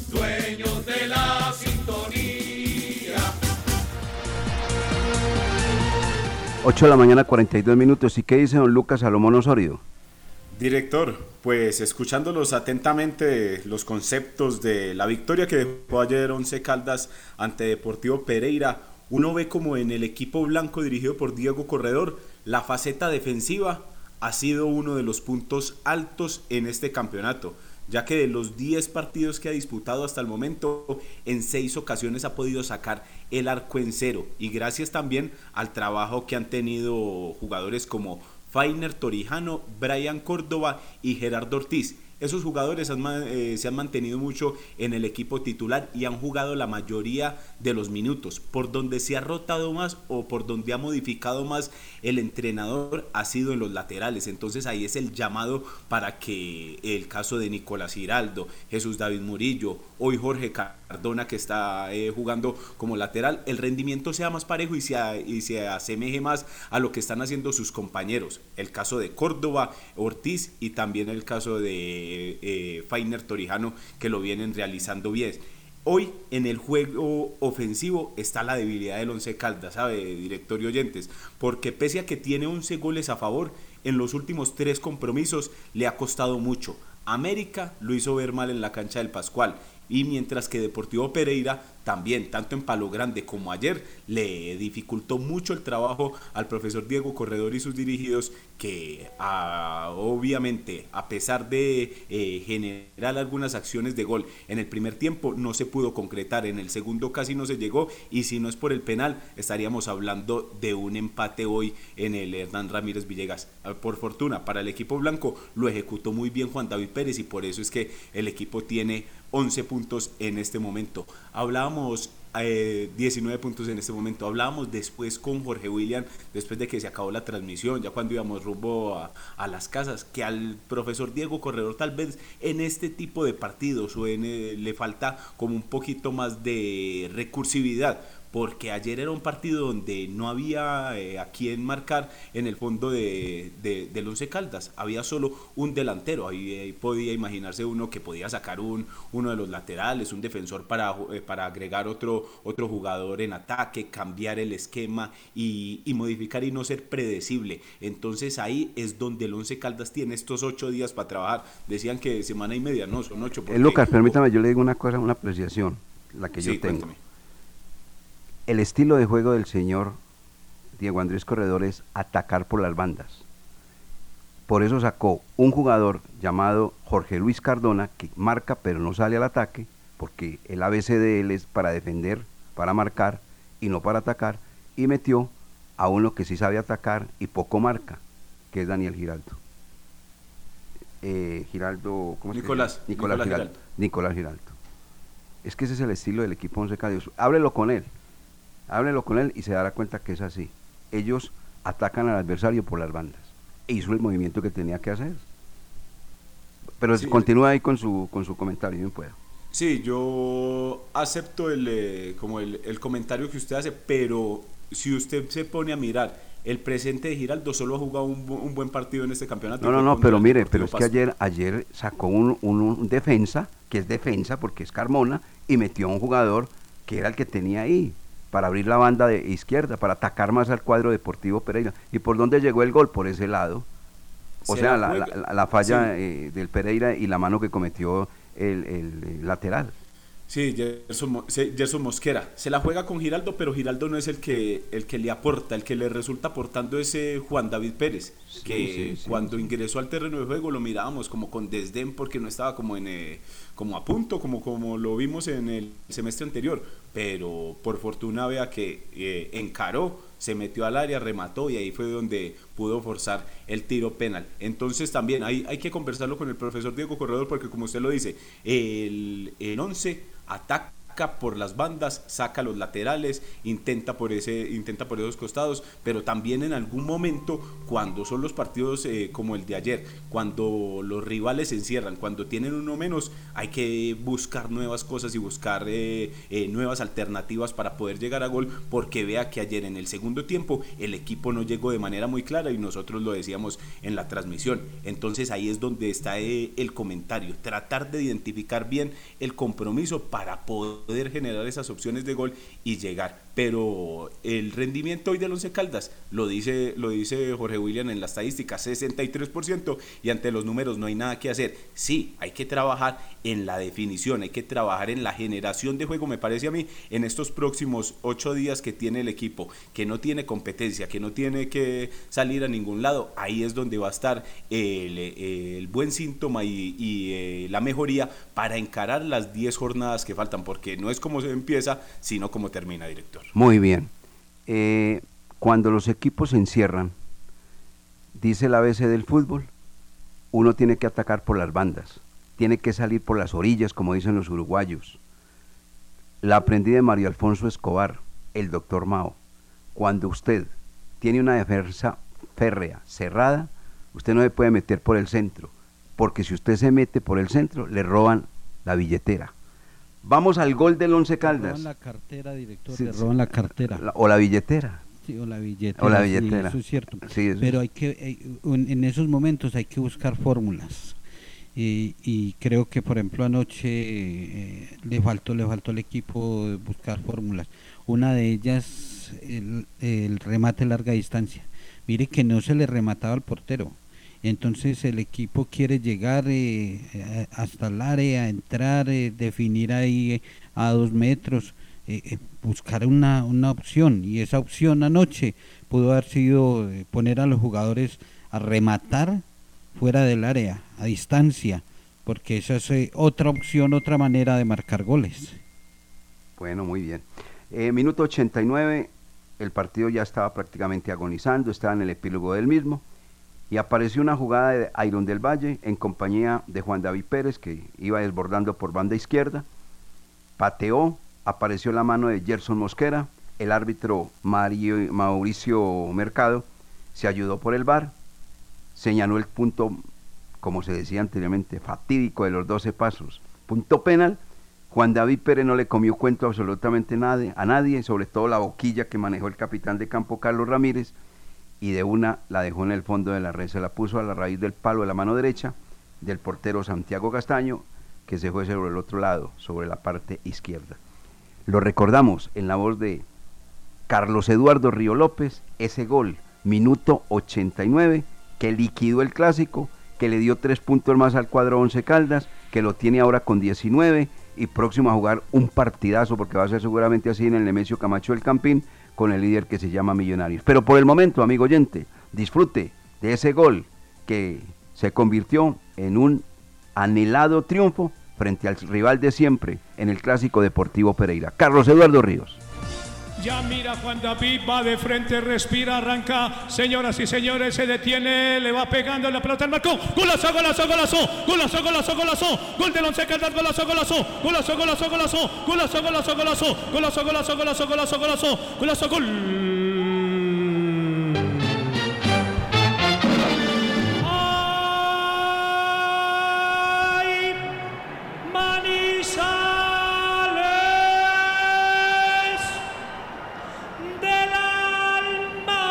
dueños de la sintonía. 8 de la mañana, 42 minutos. ¿Y qué dice don Lucas Salomón Osorio? Director, pues escuchándolos atentamente los conceptos de la victoria que dejó ayer Once Caldas ante Deportivo Pereira, uno ve como en el equipo blanco dirigido por Diego Corredor, la faceta defensiva ha sido uno de los puntos altos en este campeonato, ya que de los 10 partidos que ha disputado hasta el momento, en 6 ocasiones ha podido sacar el arco en cero, y gracias también al trabajo que han tenido jugadores como Fainer Torijano, Brian Córdoba y Gerardo Ortiz. Esos jugadores han eh, se han mantenido mucho en el equipo titular y han jugado la mayoría de los minutos. Por donde se ha rotado más o por donde ha modificado más el entrenador ha sido en los laterales. Entonces ahí es el llamado para que el caso de Nicolás Giraldo, Jesús David Murillo, hoy Jorge Cardona que está eh, jugando como lateral, el rendimiento sea más parejo y se, y se asemeje más a lo que están haciendo sus compañeros. El caso de Córdoba, Ortiz y también el caso de eh, Fainer Torijano que lo vienen realizando bien. Hoy en el juego ofensivo está la debilidad del Once Caldas, ¿sabe, director y oyentes? Porque pese a que tiene 11 goles a favor, en los últimos tres compromisos le ha costado mucho. América lo hizo ver mal en la cancha del Pascual y mientras que Deportivo Pereira también, tanto en Palo Grande como ayer, le dificultó mucho el trabajo al profesor Diego Corredor y sus dirigidos que ah, obviamente a pesar de eh, generar algunas acciones de gol en el primer tiempo no se pudo concretar, en el segundo casi no se llegó y si no es por el penal estaríamos hablando de un empate hoy en el Hernán Ramírez Villegas. Ah, Por fortuna para el equipo blanco lo ejecutó muy bien Juan David Pérez y por eso es que el equipo tiene 11 puntos en este momento. Hablábamos eh, 19 puntos en este momento. Hablábamos después con Jorge William, después de que se acabó la transmisión, ya cuando íbamos rumbo a, las casas, que al profesor Diego Corredor tal vez en este tipo de partidos o eh, le falta como un poquito más de recursividad porque ayer era un partido donde no había eh, a quién marcar en el fondo de, de- del Once Caldas, había solo un delantero, ahí, ahí podía imaginarse uno que podía sacar un, uno de los laterales, un defensor para, eh, para agregar otro, otro jugador en ataque, cambiar el esquema y, y modificar y no ser predecible. Entonces ahí es donde el Once Caldas tiene estos ocho días para trabajar. Decían que semana y media, no, son ocho. Eh, porque- Lucas, permítame, yo le digo una cosa, una apreciación, la que Sí, yo tengo. cuéntame. El estilo de juego del señor Diego Andrés Corredor es atacar por las bandas. Por eso sacó un jugador llamado Jorge Luis Cardona, que marca pero no sale al ataque, porque el ABC de él es para defender, para marcar y no para atacar, y metió a uno que sí sabe atacar y poco marca, que es Daniel Giraldo. Eh, Giraldo, ¿cómo Nicolás, llama? Nicolás, Nicolás Giraldo. Nicolás Giraldo. Es que ese es el estilo del equipo Once Caldas. Háblelo con él. Háblelo con él y se dará cuenta que es así. Ellos atacan al adversario por las bandas. E hizo el movimiento que tenía que hacer. Pero Sí. continúa ahí con su, con su comentario, bien puedo. Sí, yo acepto el, eh, como el, el comentario que usted hace, pero si usted se pone a mirar el presente de Giraldo, solo ha jugado un, bu- un buen partido en este campeonato. No, no, no, pero mire, pero es que ayer, ayer sacó un, un- un defensa, que es defensa porque es Carmona, y metió a un jugador que era el que tenía ahí, para abrir la banda de izquierda, para atacar más al cuadro deportivo Pereira. ¿Y por dónde llegó el gol? Por ese lado. O Se sea, la la, la- la falla Sí. eh, del Pereira y la mano que cometió el, el- el lateral. Sí, Gerson, Mosquera. Se la juega con Giraldo, pero Giraldo no es el que, el que le aporta, el que le resulta aportando ese Juan David Pérez, que sí, sí, cuando ingresó al terreno de juego lo mirábamos como con desdén porque no estaba como en eh, como a punto, como, como lo vimos en el semestre anterior. Pero por fortuna vea que eh, encaró, se metió al área, remató y ahí fue donde pudo forzar el tiro penal. Entonces también hay, hay que conversarlo con el profesor Diego Corredor porque como usted lo dice, el, el 11 ataque ataca por las bandas, saca los laterales, intenta por ese, intenta por esos costados, pero también en algún momento, cuando son los partidos eh, como el de ayer, cuando los rivales se encierran, cuando tienen uno menos, hay que buscar nuevas cosas y buscar eh, eh, nuevas alternativas para poder llegar a gol, porque vea que ayer en el segundo tiempo el equipo no llegó de manera muy clara y nosotros lo decíamos en la transmisión. Entonces ahí es donde está el comentario, tratar de identificar bien el compromiso para poder generar esas opciones de gol y llegar. Pero el rendimiento hoy del Once Caldas lo dice, lo dice Jorge William en la estadística, 63% y ante los números no hay nada que hacer. Sí, hay que trabajar en la definición, hay que trabajar en la generación de juego, me parece a mí, en estos próximos ocho días que tiene el equipo, que no tiene competencia, que no tiene que salir a ningún lado, ahí es donde va a estar el, buen síntoma y, y, eh, la mejoría para encarar las 10 jornadas que faltan, porque no es como se empieza, sino como termina, director. Muy bien. Eh, cuando los equipos se encierran, dice la ABC del fútbol, uno tiene que atacar por las bandas, tiene que salir por las orillas, como dicen los uruguayos. La aprendí de Mario Alfonso Escobar, el doctor Mao. Cuando usted tiene una defensa férrea, cerrada, usted no se puede meter por el centro, porque si usted se mete por el centro, le roban la billetera. Vamos al gol del Once Caldas. roban la cartera, director, Sí, roban la cartera. La- o la billetera. Sí, o la billetera. O la sí, billetera. eso es cierto. Sí, eso Pero hay que, en en esos momentos hay que buscar fórmulas. Y, y creo que, por ejemplo, anoche eh, le faltó le faltó al equipo buscar fórmulas. Una de ellas, el, el remate a larga distancia. Mire que no se le remataba al portero. Entonces el equipo quiere llegar eh, eh, hasta el área, entrar, eh, definir ahí a dos metros, buscar una, una opción. Y esa opción anoche pudo haber sido poner a los jugadores a rematar fuera del área, a distancia, porque esa es otra opción, otra manera de marcar goles. Bueno, muy bien. Minuto 89, el partido ya estaba prácticamente agonizando, estaba en el epílogo del mismo, y apareció una jugada de Iron del Valle en compañía de Juan David Pérez, que iba desbordando por banda izquierda, pateó, apareció la mano de Gerson Mosquera, el árbitro Mario- Mauricio Mercado se ayudó por el bar, señaló el punto, como se decía anteriormente, fatídico de los 12 pasos, punto penal, Juan David Pérez no le comió cuento absolutamente nadie, a nadie, sobre todo la boquilla que manejó el capitán de campo Carlos Ramírez, y de una la dejó en el fondo de la red, se la puso a la raíz del palo de la mano derecha del portero Santiago Castaño, que se fue sobre el otro lado, sobre la parte izquierda. Lo recordamos en la voz de Carlos Eduardo Río López, ese gol, minuto 89, que liquidó el clásico, que le dio tres puntos más al cuadro Once Caldas, que lo tiene ahora con 19 y próximo a jugar un partidazo, porque va a ser seguramente así en el Nemesio Camacho del Campín, con el líder que se llama Millonarios. Pero por el momento, amigo oyente, disfrute de ese gol que se convirtió en un anhelado triunfo frente al rival de siempre en el clásico Deportivo Pereira. Carlos Eduardo Ríos. Ya mira Juan David, va de frente, respira, arranca. Señoras y señores, se detiene, le va pegando la pelota al marco. Golazo, golazo, golazo, golazo, golazo, golazo. Gol del Once Caldas, golazo, golazo, golazo, golazo, golazo, golazo, golazo, golazo, golazo, golazo, golazo, golazo, golazo, golazo, gol. ¡Ay! Manizales del alma.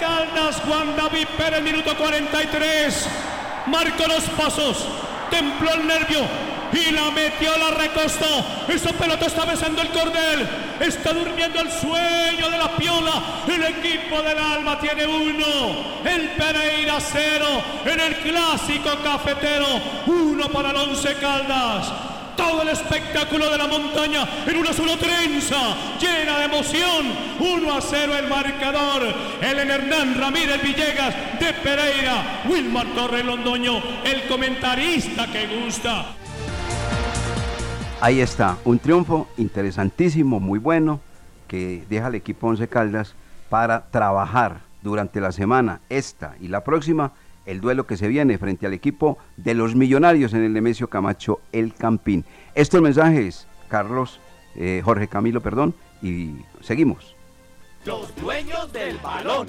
Caldas, David Pérez, minuto 43. Marcó los pasos, templó el nervio y la metió, la recostó. Esa pelota está besando el cordel. Está durmiendo el sueño de la piola. El equipo del Alma tiene uno. El Pereira cero. En el clásico cafetero. Uno para el Once Caldas todo el espectáculo de la montaña en una sola trenza, llena de emoción. 1 a 0 el marcador. El Hernán Ramírez Villegas de Pereira. Wilmar Torre Londoño, el comentarista que gusta. Ahí está, un triunfo interesantísimo, muy bueno, que deja al equipo Once Caldas para trabajar durante la semana, esta y la próxima, el duelo que se viene frente al equipo de los millonarios en el Nemesio Camacho El Campín. Estos mensajes, Carlos, eh, Jorge Camilo, perdón, y seguimos. Los dueños del balón.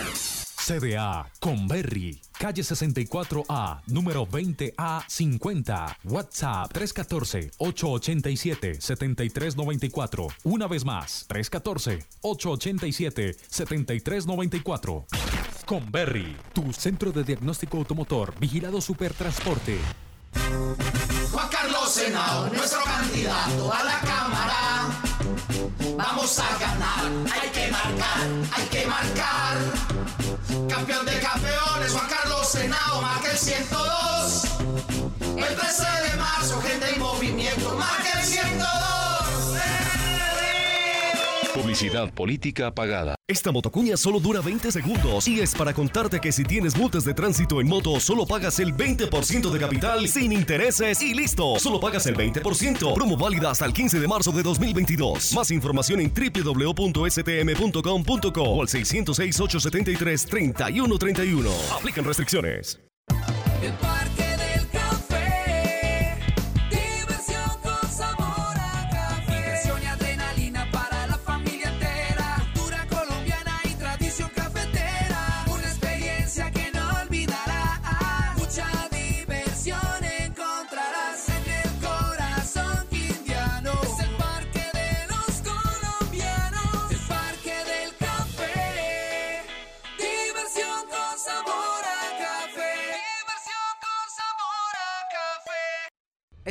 CDA Conberry, calle 64A, número 20A50, WhatsApp 314-887-7394. Una vez más, 314-887-7394. Conberry, tu centro de diagnóstico automotor, vigilado Supertransporte. Juan Carlos Senao, nuestro candidato a la Cámara. Vamos a ganar, hay que marcar, hay que marcar. Campeón de campeones, Juan Carlos Senao, marca el 102. El 13 de marzo, gente en movimiento, marca el 102. Publicidad política pagada. Esta motocuña solo dura 20 segundos y es para contarte que si tienes multas de tránsito en moto, solo pagas el 20% de capital sin intereses y listo. Solo pagas el 20%. Promo válida hasta el 15 de marzo de 2022. Más información en www.stm.com.co o al 606-873-3131. Aplican restricciones. El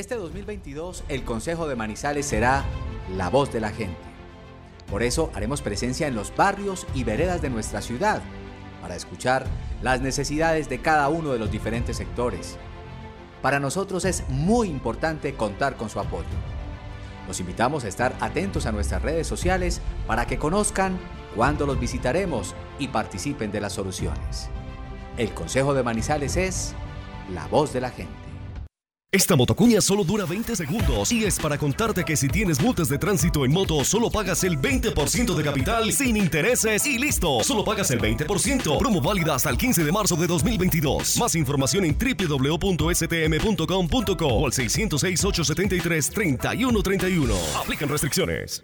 Este 2022 el Consejo de Manizales será la voz de la gente. Por eso haremos presencia en los barrios y veredas de nuestra ciudad para escuchar las necesidades de cada uno de los diferentes sectores. Para nosotros es muy importante contar con su apoyo. Los invitamos a estar atentos a nuestras redes sociales para que conozcan cuándo los visitaremos y participen de las soluciones. El Consejo de Manizales es la voz de la gente. Esta motocuña solo dura 20 segundos y es para contarte que si tienes multas de tránsito en moto, solo pagas el 20% de capital sin intereses y listo. Solo pagas el 20%. Promo válida hasta el 15 de marzo de 2022. Más información en www.stm.com.co o al 606-873-3131. Aplican restricciones.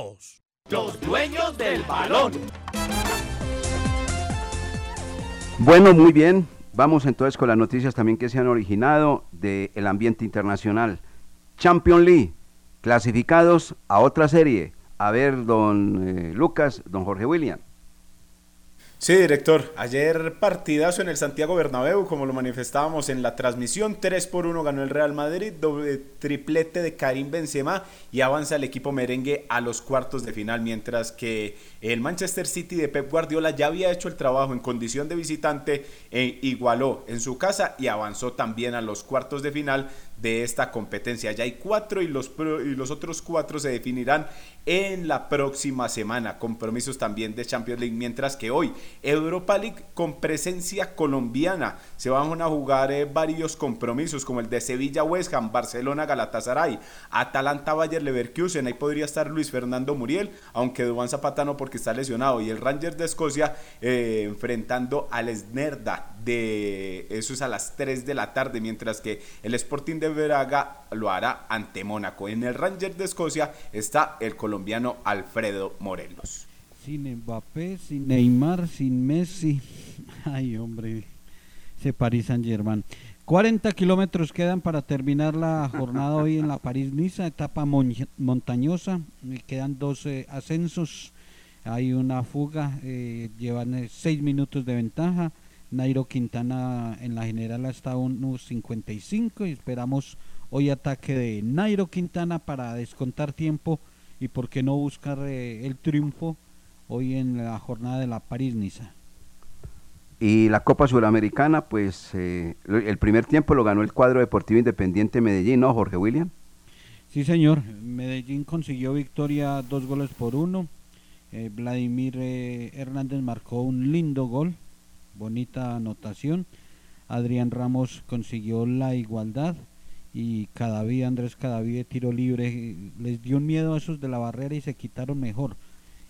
Los dueños del balón. Bueno, muy bien. Vamos entonces con las noticias también que se han originado del ambiente internacional. Champion League, clasificados a otra serie. A ver, don eh, Lucas, don Jorge William. Sí, director. Ayer partidazo en el Santiago Bernabéu, como lo manifestábamos en la transmisión. 3 por 1 ganó el Real Madrid, doble triplete de Karim Benzema y avanza el equipo merengue a los cuartos de final, mientras que el Manchester City de Pep Guardiola ya había hecho el trabajo en condición de visitante e igualó en su casa y avanzó también a los cuartos de final de esta competencia. Ya hay cuatro y los, otros cuatro se definirán en la próxima semana. Compromisos también de Champions League, mientras que hoy Europa League con presencia colombiana. Se van a jugar eh, varios compromisos como el de Sevilla West Barcelona Galatasaray, Atalanta Bayer Leverkusen. Ahí podría estar Luis Fernando Muriel, aunque Duván Zapata no porque está lesionado. Y el Rangers de Escocia eh, enfrentando al Snerda de eso es a las 3 de la tarde, mientras que el Sporting de Braga lo hará ante Mónaco. En el Ranger de Escocia está el colombiano Alfredo Morelos. Sin Mbappé, sin Neymar, sin Messi. Ay, hombre, ese París Saint Germain. 40 kilómetros quedan para terminar la jornada hoy en la París-Niza, etapa montañosa. Quedan 12 ascensos. Hay una fuga, eh, llevan 6 eh, minutos de ventaja. Nairo Quintana en la general hasta unos 55 y esperamos hoy ataque de Nairo Quintana para descontar tiempo y por qué no buscar eh, el triunfo hoy en la jornada de la París-Niza. Y la Copa Suramericana, pues eh, el primer tiempo lo ganó el cuadro deportivo independiente Medellín, ¿no, Jorge William? Sí, señor. Medellín consiguió victoria dos goles por uno. Eh, Vladimir Hernández marcó un lindo gol bonita anotación. Adrián Ramos consiguió la igualdad y Cadaví, Andrés Cadaví de tiro libre, les dio miedo a esos de la barrera y se quitaron mejor.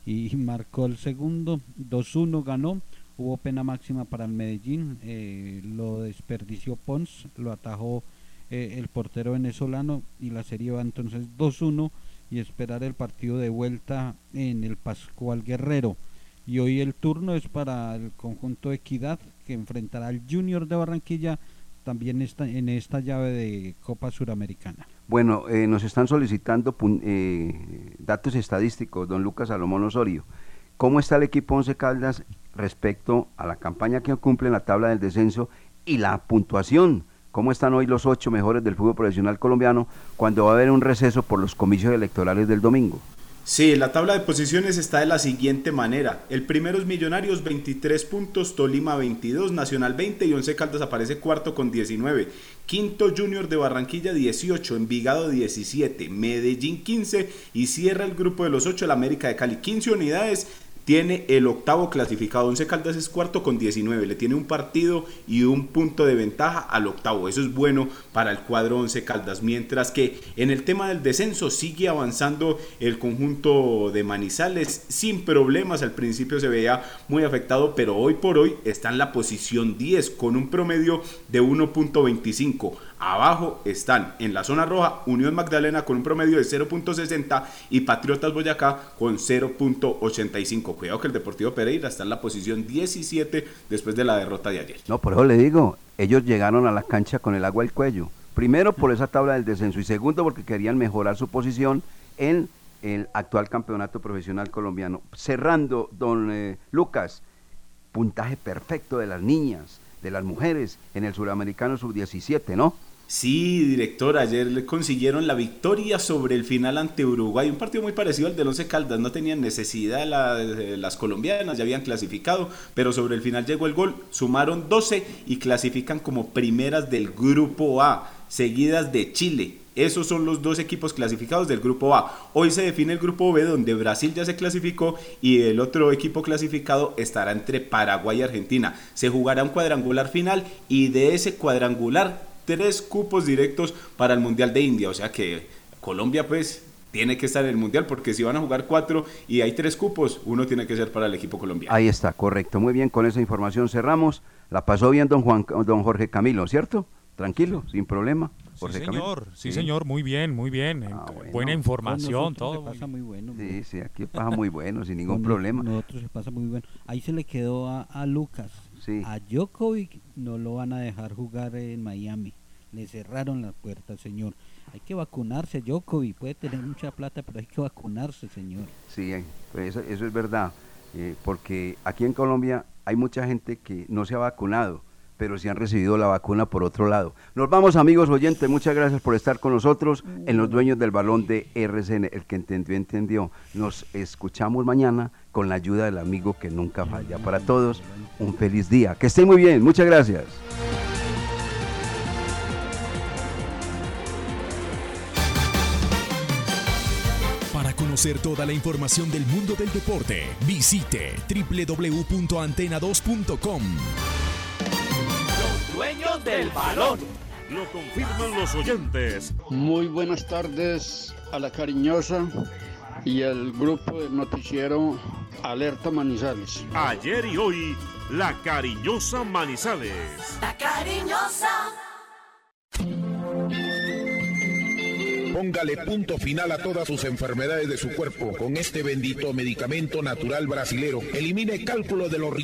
Y marcó el segundo, 2-1 ganó, hubo pena máxima para el Medellín, eh, lo desperdició Pons, lo atajó eh, el portero venezolano y la serie va entonces 2-1 y esperar el partido de vuelta en el Pascual Guerrero y hoy el turno es para el conjunto Equidad que enfrentará al Junior de Barranquilla también está en esta llave de Copa Suramericana. Bueno, eh, nos están solicitando eh, datos estadísticos, don Lucas Salomón Osorio. ¿Cómo está el equipo Once Caldas respecto a la campaña que cumple en la tabla del descenso y la puntuación? ¿Cómo están hoy los ocho mejores del fútbol profesional colombiano cuando va a haber un receso por los comicios electorales del domingo? Sí, la tabla de posiciones está de la siguiente manera. El primero es Millonarios 23 puntos, Tolima 22, Nacional 20 y Once Caldas aparece cuarto con 19. Quinto Junior de Barranquilla 18, Envigado 17, Medellín 15 y cierra el grupo de los 8 el América de Cali 15 unidades tiene el octavo clasificado. Once Caldas es cuarto con 19. Le tiene un partido y un punto de ventaja al octavo. Eso es bueno para el cuadro Once Caldas. Mientras que en el tema del descenso sigue avanzando el conjunto de Manizales sin problemas. Al principio se veía muy afectado, pero hoy por hoy está en la posición 10 con un promedio de 1.25. Abajo están en la zona roja Unión Magdalena con un promedio de 0.60 y Patriotas Boyacá con 0.85. Cuidado que el Deportivo Pereira está en la posición 17 después de la derrota de ayer. No, por eso le digo, ellos llegaron a la cancha con el agua al cuello. Primero por esa tabla del descenso y segundo porque querían mejorar su posición en el actual campeonato profesional colombiano. Cerrando, don eh, Lucas, puntaje perfecto de las niñas, de las mujeres en el suramericano sub-17, ¿no? Sí, director, ayer le consiguieron la victoria sobre el final ante Uruguay, un partido muy parecido al de Once Caldas, no tenían necesidad las colombianas, ya habían clasificado, pero sobre el final llegó el gol, sumaron 12 y clasifican como primeras del grupo A, seguidas de Chile. Esos son los dos equipos clasificados del grupo A. Hoy se define el grupo B donde Brasil ya se clasificó y el otro equipo clasificado estará entre Paraguay y Argentina. Se jugará un cuadrangular final y de ese cuadrangular tres cupos directos para el Mundial de India. O sea que Colombia pues tiene que estar en el Mundial porque si van a jugar cuatro y hay tres cupos, uno tiene que ser para el equipo colombiano. Ahí está, correcto. Muy bien, con esa información cerramos. La pasó bien don, Juan, don Jorge Camilo, ¿cierto? Tranquilo, sin problema. sí, señor, sí, señor, muy bien, muy bien. Ah, Buena información, todo. pasa muy bueno. Sí, sí, aquí pasa muy bueno, sin ningún problema. Nosotros se pasa muy bueno. Ahí se le quedó a, a Lucas. Sí. A Djokovic no lo van a dejar jugar en Miami le cerraron la puerta, señor. Hay que vacunarse, Jokovic puede tener mucha plata, pero hay que vacunarse, señor. Sí, pues eso, es verdad, eh, porque aquí en Colombia hay mucha gente que no se ha vacunado, pero sí han recibido la vacuna por otro lado. Nos vamos amigos oyentes, muchas gracias por estar con nosotros en los dueños del balón de RCN. El que entendió, entendió. Nos escuchamos mañana con la ayuda del amigo que nunca falla. Para todos, un feliz día. Que estén muy bien, muchas gracias. Conocer toda la información del mundo del deporte, visite www.antena2.com. Los dueños del balón. Lo confirman los oyentes. Muy buenas tardes a la cariñosa y al grupo del noticiero Alerta Manizales. Ayer y hoy, la cariñosa Manizales. La cariñosa. Póngale punto final a todas sus enfermedades de su cuerpo con este bendito medicamento natural brasilero. Elimine cálculo de los riñones.